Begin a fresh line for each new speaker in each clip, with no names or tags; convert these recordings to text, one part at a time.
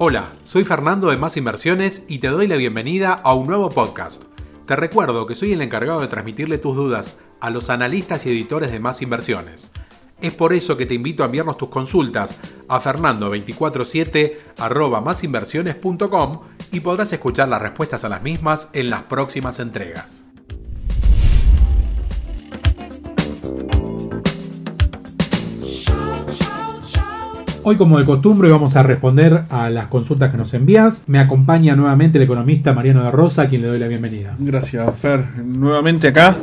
Hola, soy Fernando de Más Inversiones y te doy la bienvenida a un nuevo podcast. Te recuerdo que soy el encargado de transmitirle tus dudas a los analistas y editores de Más Inversiones. Es por eso que te invito a enviarnos tus consultas a fernando247 másinversiones.com y podrás escuchar las respuestas a las mismas en las próximas entregas. Hoy, como de costumbre, vamos a responder a las consultas que nos envías. Me acompaña nuevamente el economista Mariano de Rosa, a quien le doy la bienvenida.
Gracias, Fer. Nuevamente acá,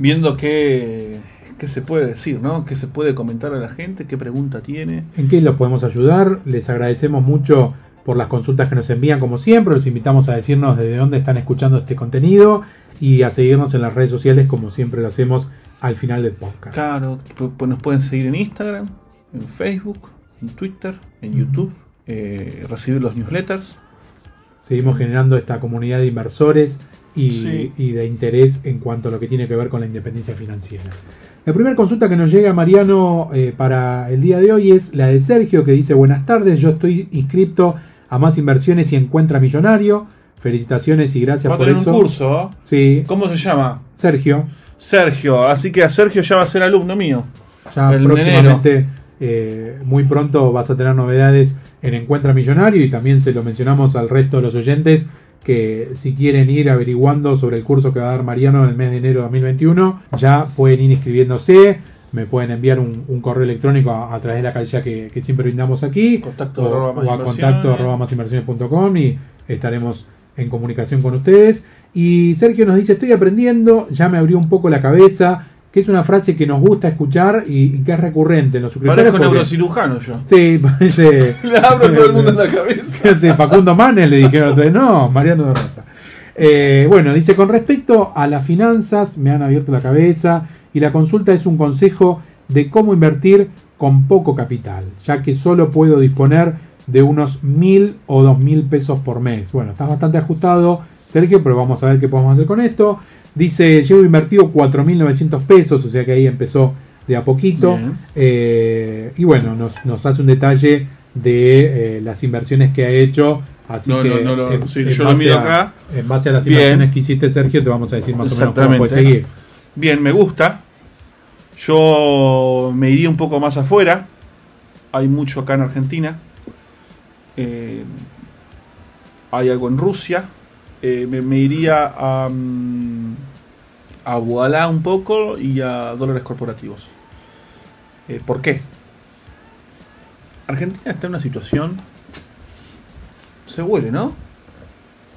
viendo qué, qué se puede decir, ¿no? ¿Qué se puede comentar a la gente? ¿Qué pregunta tiene?
¿En qué los podemos ayudar? Les agradecemos mucho por las consultas que nos envían, como siempre. Los invitamos a decirnos desde dónde están escuchando este contenido y a seguirnos en las redes sociales, como siempre lo hacemos al final del podcast.
Claro, pues nos pueden seguir en Instagram, en Facebook en Twitter, en YouTube, eh, recibir los newsletters.
Seguimos generando esta comunidad de inversores y, de interés en cuanto a lo que tiene que ver con la independencia financiera. La primera consulta que nos llega, Mariano, eh, para el día de hoy es la de Sergio, que dice, buenas tardes, yo estoy inscrito a más inversiones y encuentra millonario. Felicitaciones y gracias por eso.
un curso.
Sí.
¿Cómo se llama?
Sergio.
Sergio, así que a Sergio ya va a ser alumno mío.
Ya próximamente eh, muy pronto vas a tener novedades en Encuentra Millonario y también se lo mencionamos al resto de los oyentes que si quieren ir averiguando sobre el curso que va a dar Mariano en el mes de enero de 2021, ya pueden ir inscribiéndose. Me pueden enviar un, correo electrónico a, través de la calle que, que, siempre brindamos aquí
contacto
o, a contacto arroba y estaremos en comunicación con ustedes. Y Sergio nos dice, estoy aprendiendo, ya me abrió un poco la cabeza, que es una frase que nos gusta escuchar y, que es recurrente en los
suscriptores. Parezco neurocirujano yo.
Sí, parece.
Le abro todo el mundo en la cabeza.
Facundo Manes le dijeron no, Mariano de Rosa. Eh, bueno, dice, con respecto a las finanzas, me han abierto la cabeza y la consulta es un consejo de cómo invertir con poco capital, ya que solo puedo disponer de unos mil o dos mil pesos por mes. Bueno, está bastante ajustado, Sergio, pero vamos a ver qué podemos hacer con esto. Dice, llevo invertido 4.900 pesos, o sea que ahí empezó de a poquito. Eh, y bueno, nos, hace un detalle de eh, las inversiones que ha hecho. Así que
en, yo lo miro acá.
En base a las inversiones que hiciste, Sergio, te vamos a decir más o menos cómo puedes seguir.
Bien, me gusta. Yo me iría un poco más afuera. Hay mucho acá en Argentina. Eh, hay algo en Rusia. Me, iría a... Mm, a Walla un poco y a dólares corporativos. Eh, ¿Por qué? Argentina está en una situación, se huele, ¿no?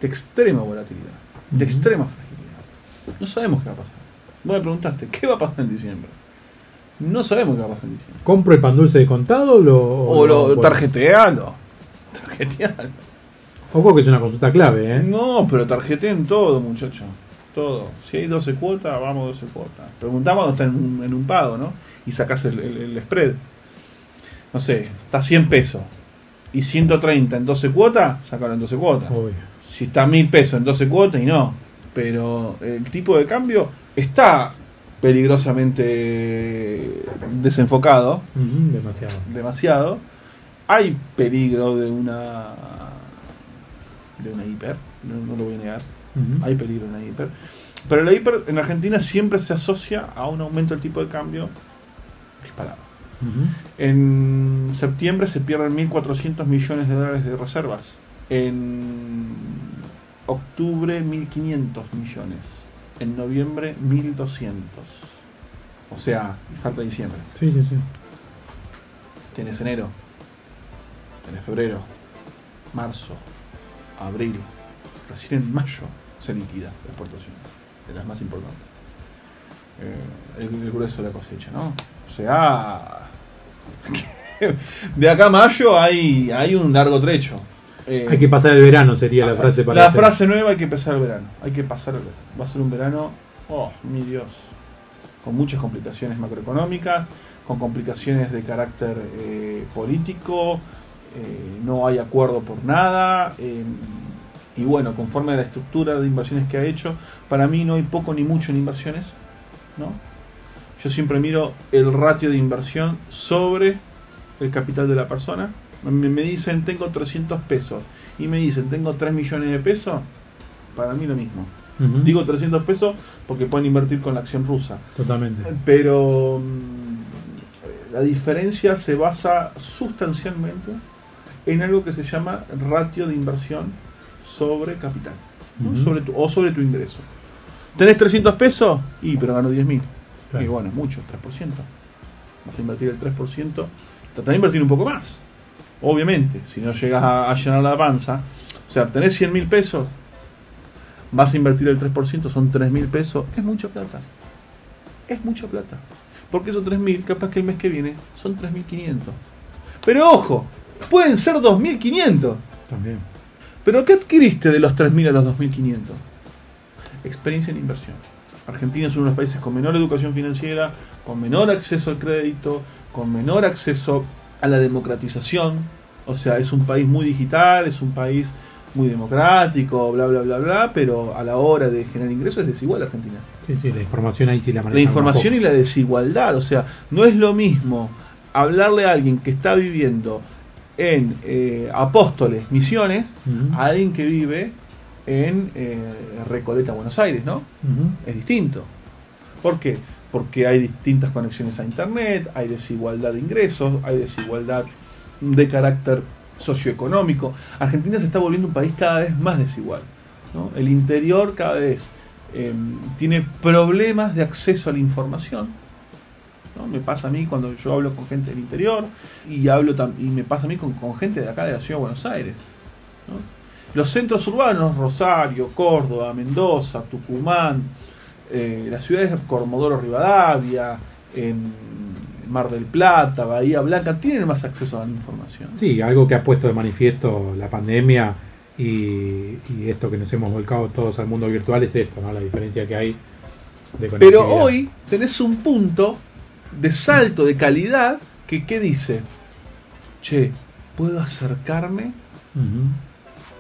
De extrema volatilidad, de extrema fragilidad. No sabemos qué va a pasar. Vos me preguntaste, ¿qué va a pasar en diciembre? No sabemos qué va a pasar en diciembre.
¿Compro el pan dulce de contado
o lo, o lo, tarjetealo? Tarjetealo.
Ojo que es una consulta clave, ¿eh?
No, pero tarjeteen todo, muchacho todo. Si hay 12 cuotas, vamos 12 cuotas. Preguntamos cuando está en un, pago, ¿no? Y sacas el, spread. No sé, está 100 pesos y 130 en 12 cuotas, sacalo en 12 cuotas. Si está 1000 pesos en 12 cuotas y no. Pero el tipo de cambio está peligrosamente desenfocado.
demasiado.
Demasiado. Hay peligro de una de una hiper, no lo voy a negar hay peligro en la hiper. Pero la hiper en Argentina siempre se asocia a un aumento del tipo de cambio disparado. En septiembre se pierden 1.400 millones de dólares de reservas. En octubre 1.500 millones. En noviembre 1.200. O sea, falta diciembre.
Sí, sí, sí.
Tienes enero. Tienes febrero. Marzo. Abril. Recién en mayo se liquida la exportación, de las más importantes. Eh, el, grueso de la cosecha, ¿no? O sea, de acá a mayo hay, hay un largo trecho.
Eh, hay que pasar el verano, sería la frase
para La frase nueva hay que pasar el verano. Hay que pasar el verano. Va a ser un verano, oh, mi Dios, con muchas complicaciones macroeconómicas, con complicaciones de carácter eh, político, no hay acuerdo por nada y bueno, conforme a la estructura de inversiones que ha hecho, para mí no hay poco ni mucho en inversiones. ¿no? Yo siempre miro el ratio de inversión sobre el capital de la persona. me, me dicen tengo 300 pesos y me dicen tengo 3 millones de pesos, para mí lo mismo. Digo 300 pesos porque pueden invertir con la acción rusa.
Totalmente.
Pero mm, la diferencia se basa sustancialmente en algo que se llama ratio de inversión sobre capital ¿no?
Ujú.
sobre tu, o sobre tu ingreso. ¿Tenés 300 pesos? Y, pero gano 10 mil.
Claro.
Y bueno, es mucho, 3%. Vas a invertir el 3%, trata de invertir un poco más. Obviamente, si no llegas a, a llenar la panza, o sea, tenés 100 mil pesos, vas a invertir el 3%, son 3 mil pesos, es mucha plata. Es mucha plata. Porque esos 3 mil, capaz que el mes que viene, son 3.500. Pero ojo, pueden ser 2.500.
También.
¿Pero qué adquiriste de los 3.000 a los 2.500? Experiencia en inversión. Argentina es uno de los países con menor educación financiera, con menor acceso al crédito, con menor acceso a la democratización. O sea, es un país muy digital, es un país muy democrático, bla, bla, bla, bla, pero a la hora de generar ingresos es desigual Argentina.
Sí, sí, la información ahí sí la maneja.
La información y la desigualdad, o sea, no es lo mismo hablarle a alguien que está viviendo en eh, Apóstoles, Misiones, a alguien que vive en eh, Recoleta, Buenos Aires, ¿no? Es distinto. ¿Por qué? Porque hay distintas conexiones a Internet, hay desigualdad de ingresos, hay desigualdad de carácter socioeconómico. Argentina se está volviendo un país cada vez más desigual. ¿no? El interior cada vez eh, tiene problemas de acceso a la información. ¿No? Me pasa a mí cuando yo hablo con gente del interior y hablo y me pasa a mí con, con gente de acá de la ciudad de Buenos Aires. ¿no? Los centros urbanos, Rosario, Córdoba, Mendoza, Tucumán, eh, las ciudades de Comodoro Rivadavia, en Mar del Plata, Bahía Blanca, tienen más acceso a la información.
Sí, algo que ha puesto de manifiesto la pandemia y, y esto que nos hemos volcado todos al mundo virtual es esto, ¿no? La diferencia que hay de
Pero hoy tenés un punto de salto de calidad que ¿qué dice? Che, puedo acercarme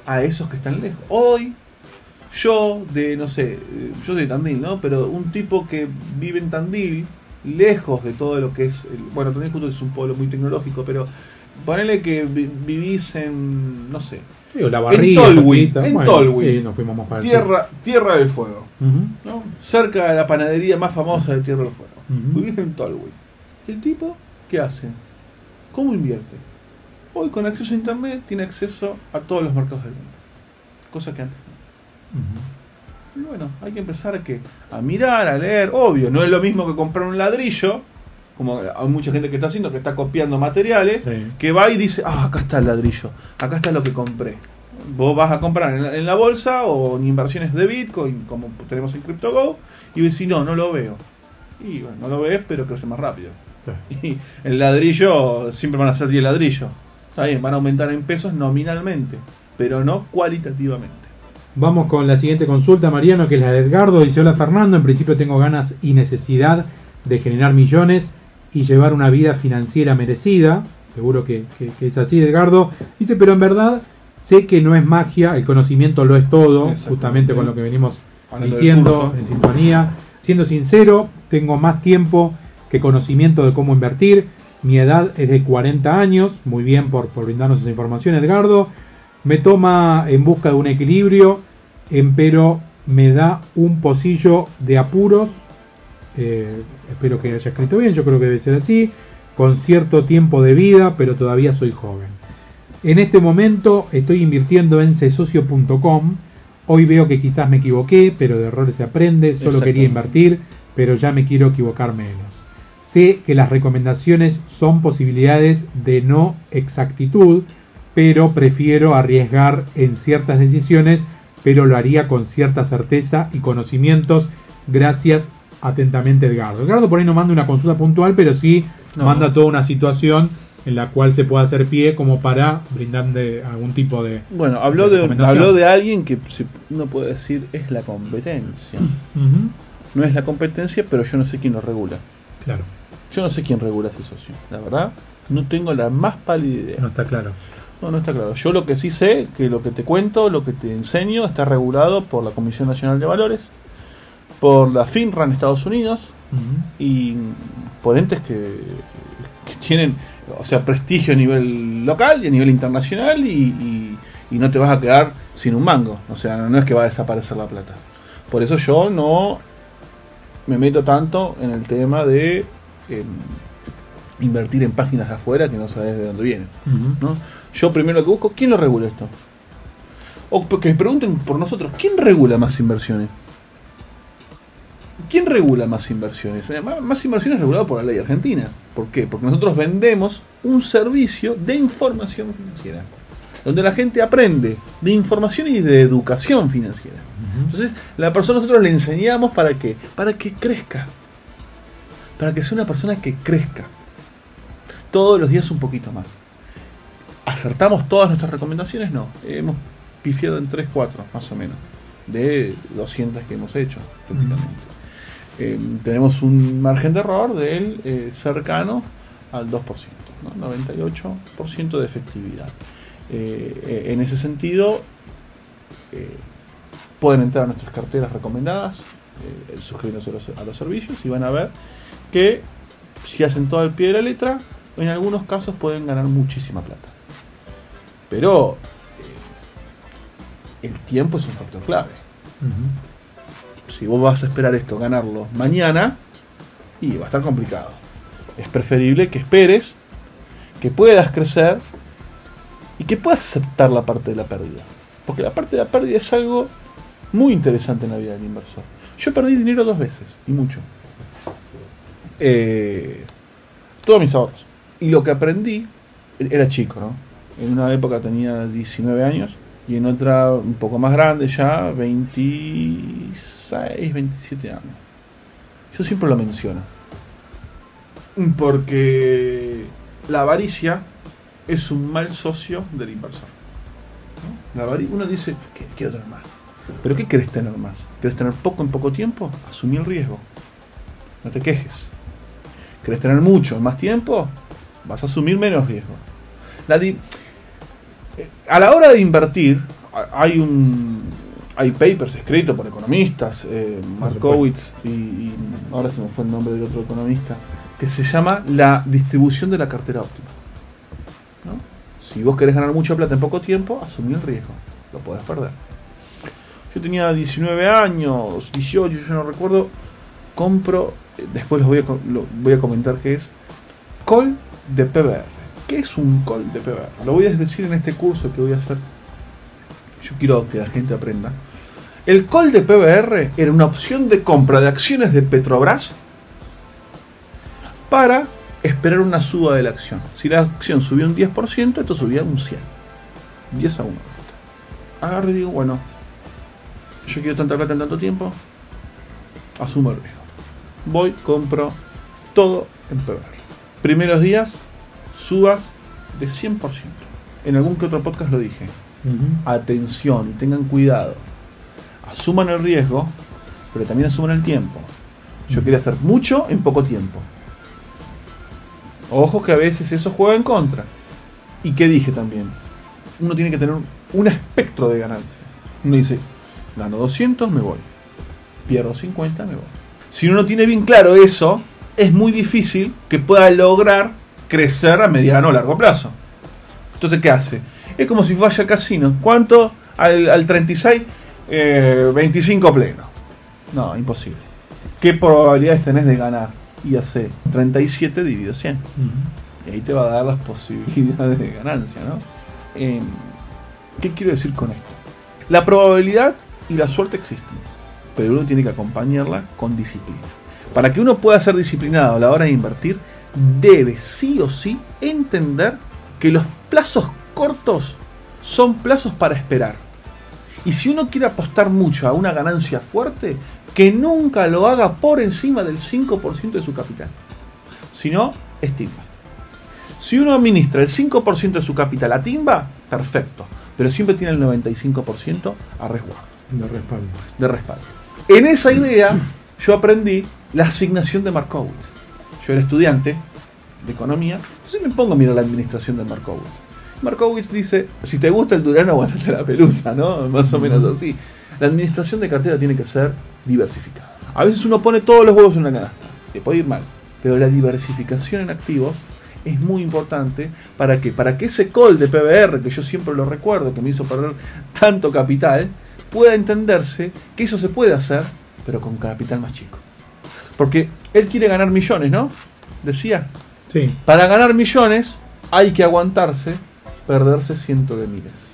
a esos que están lejos. Hoy, yo de, no sé, eh, yo soy de Tandil, ¿no? Pero un tipo que vive en Tandil, lejos de todo lo que es, el- bueno, Tandil justo es un pueblo muy tecnológico, pero ponele que vi- vivís en, no sé,
la barriga.
Tolwyn,
cerquita.
en
Bueno,
Tolwyn.
Sí, nos fuimos más para
Tierra, Tierra del Fuego. Cerca de la panadería más famosa de Tierra del Fuego.
Ujú.
Vivís en Tolwyn. ¿El tipo qué hace? ¿Cómo invierte? Hoy con acceso a internet tiene acceso a todos los mercados del mundo. Cosa que antes no. Y bueno, hay que empezar a, que, a mirar, a leer. Obvio, no es lo mismo que comprar un ladrillo, como hay mucha gente que está haciendo, que está copiando materiales,
Sí.
que va y dice, ah, acá está el ladrillo, acá está lo que compré. Vos vas a comprar en la, en la bolsa o en inversiones de Bitcoin, como tenemos en CryptoGo, y decís, no, no lo veo. Y bueno, no lo ves, pero crece más rápido.
Sí.
Y el ladrillo, siempre van a ser 10 ladrillos. Está bien, van a aumentar en pesos nominalmente, pero no cualitativamente.
Vamos con la siguiente consulta, Mariano, que es la de Edgardo. Dice, hola Fernando, en principio tengo ganas y necesidad de generar millones y llevar una vida financiera merecida. Seguro que, que- que es así, Edgardo. Dice, pero en verdad sé que no es magia, el conocimiento lo es todo, justamente con lo que venimos
Hablando
diciendo en sintonía. Siendo sincero, tengo más tiempo que conocimiento de cómo invertir. Mi edad es de 40 años. Muy bien por, por brindarnos esa información, Edgardo. Me toma en busca de un equilibrio, empero me da un pocillo de apuros. Eh, espero que haya escrito bien, yo creo que debe ser así. Con cierto tiempo de vida, pero todavía soy joven. En este momento estoy invirtiendo en cesocio.com. Hoy veo que quizás me equivoqué, pero de errores se aprende. Solo quería invertir, pero ya me quiero equivocar menos. Sé que las recomendaciones son posibilidades de no exactitud, pero prefiero arriesgar en ciertas decisiones, pero lo haría con cierta certeza y conocimientos. Gracias atentamente, Edgardo. Edgardo por ahí no manda una consulta puntual, pero sí
No.
manda toda una situación en la cual se puede hacer pie como para brindarle algún tipo de...
Bueno, habló de,
recomendación.
habló de alguien que uno puede decir es la competencia. No es la competencia, pero yo no sé quién lo regula.
Claro,
Yo no sé quién regula ese socio. La verdad, no tengo la más pálida idea.
no está claro.
No, no está claro. Yo lo que sí sé, que lo que te cuento, lo que te enseño, está regulado por la Comisión Nacional de Valores, por la FINRA en Estados Unidos, y ponentes que, que, tienen, o sea, prestigio a nivel local y a nivel internacional y, y, no te vas a quedar sin un mango. O sea, no es que va a desaparecer la plata. Por eso yo no me meto tanto en el tema de em, invertir en páginas de afuera que no sabes de dónde vienen. ¿no? Yo primero lo que busco, ¿quién lo regula esto? O que me pregunten por nosotros, ¿quién regula más inversiones? ¿Quién regula más inversiones? Eh, más inversiones es regulado por la ley argentina. ¿Por qué? Porque nosotros vendemos un servicio de información financiera. Donde la gente aprende de información y de educación financiera. Entonces, la persona nosotros le enseñamos para qué? Para que crezca. Para que sea una persona que crezca. Todos los días un poquito más. ¿Acertamos todas nuestras recomendaciones? No. Hemos pifiado en 3, 4, más o menos. De 200 que hemos hecho, eh, tenemos un margen de error del eh, cercano al 2%, 98% de efectividad. Eh, en ese sentido, pueden entrar a nuestras carteras recomendadas, suscribirse a los, servicios y van a ver que si hacen todo el pie de la letra, en algunos casos pueden ganar muchísima plata. Pero el tiempo es un factor clave. Si vos vas a esperar esto, ganarlo mañana, y va a estar complicado. Es preferible que esperes, que puedas crecer y que puedas aceptar la parte de la pérdida. Porque la parte de la pérdida es algo muy interesante en la vida del inversor. Yo perdí dinero dos veces, y mucho. Eh, todos mis ahorros. Y lo que aprendí, era chico, ¿no? En una época tenía 19 años y en otra un poco más grande ya, 26, 27 años. Yo siempre lo menciono. Porque la avaricia es un mal socio del inversor. La uno dice, quiero tener más. ¿Pero qué querés tener más? ¿Querés tener poco en poco tiempo? Asumí el riesgo. No te quejes. ¿Querés tener mucho en más tiempo? Vas a asumir menos riesgo. La a la hora de invertir, hay un hay papers escritos por economistas, eh, Markowitz y, ahora se me fue el nombre del otro economista, que se llama la distribución de la cartera óptima. Si vos querés ganar mucha plata en poco tiempo, asumí el riesgo, lo podés perder. Yo tenía 19 años, 18, yo no recuerdo, compro, eh, después voy a, lo voy a comentar qué es, call de PBR. ¿Qué es un call de PBR? Lo voy a decir en este curso que voy a hacer. Yo quiero que la gente aprenda. El call de PBR era una opción de compra de acciones de Petrobras para esperar una suba de la acción. Si la acción subió un 10%, esto subía un 100. 10 a 1. Agarro y digo, bueno, yo quiero tanta plata en tanto tiempo, asumo el riesgo. Voy, compro todo en PBR. Primeros días, subas de 100%. En algún que otro podcast lo dije. Atención, tengan cuidado. Asuman el riesgo, pero también asuman el tiempo. Yo quería hacer mucho en poco tiempo. Ojo que a veces eso juega en contra. ¿Y qué dije también? Uno tiene que tener un espectro de ganancia. Uno dice, gano 200, me voy. Pierdo 50, me voy. Si uno no tiene bien claro eso, es muy difícil que pueda lograr crecer a mediano o largo plazo. Entonces, ¿qué hace? Es como si vaya al casino. ¿Cuánto? Al, 36, 25 eh, pleno. No, imposible. ¿Qué probabilidades tenés de ganar? Y hace 37 dividido 100. Y ahí te va a dar las posibilidades de ganancia, ¿no? Em, ¿Qué quiero decir con esto? La probabilidad y la suerte existen, pero uno tiene que acompañarla con disciplina. Para que uno pueda ser disciplinado a la hora de invertir, debe sí o sí entender que los plazos cortos son plazos para esperar. Y si uno quiere apostar mucho a una ganancia fuerte, que nunca lo haga por encima del 5% de su capital. Si no, es timba. Si uno administra el 5% de su capital a timba, perfecto. Pero siempre tiene el 95% a resguardo.
De respaldo.
De respaldo. En esa idea, yo aprendí la asignación de Markowitz yo era estudiante de economía, entonces me pongo a mirar la administración de Markowitz. Markowitz dice, si te gusta el Durano, aguántate la pelusa, ¿no? Más o menos así. La administración de cartera tiene que ser diversificada. A veces uno pone todos los huevos en una canasta. te puede ir mal. Pero la diversificación en activos es muy importante para que, para que ese call de PBR, que yo siempre lo recuerdo, que me hizo perder tanto capital, pueda entenderse que eso se puede hacer, pero con capital más chico. Porque él quiere ganar millones, ¿no? Decía.
Sí.
Para ganar millones hay que aguantarse perderse cientos de miles.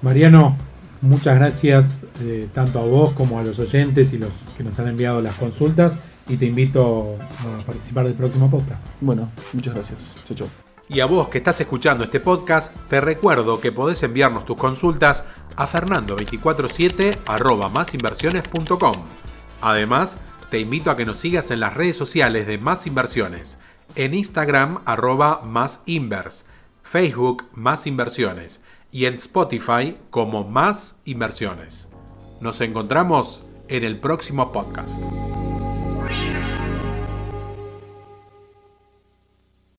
Mariano, muchas gracias eh, tanto a vos como a los oyentes y los que nos han enviado las consultas y te invito a participar del próximo podcast.
Bueno, muchas gracias. Chau, chau.
Y a vos que estás escuchando este podcast, te recuerdo que podés enviarnos tus consultas a fernando247 másinversiones.com. Además, te invito a que nos sigas en las redes sociales de Más Inversiones, en Instagram arroba más invers, Facebook Más Inversiones y en Spotify como Más Inversiones. Nos encontramos en el próximo podcast.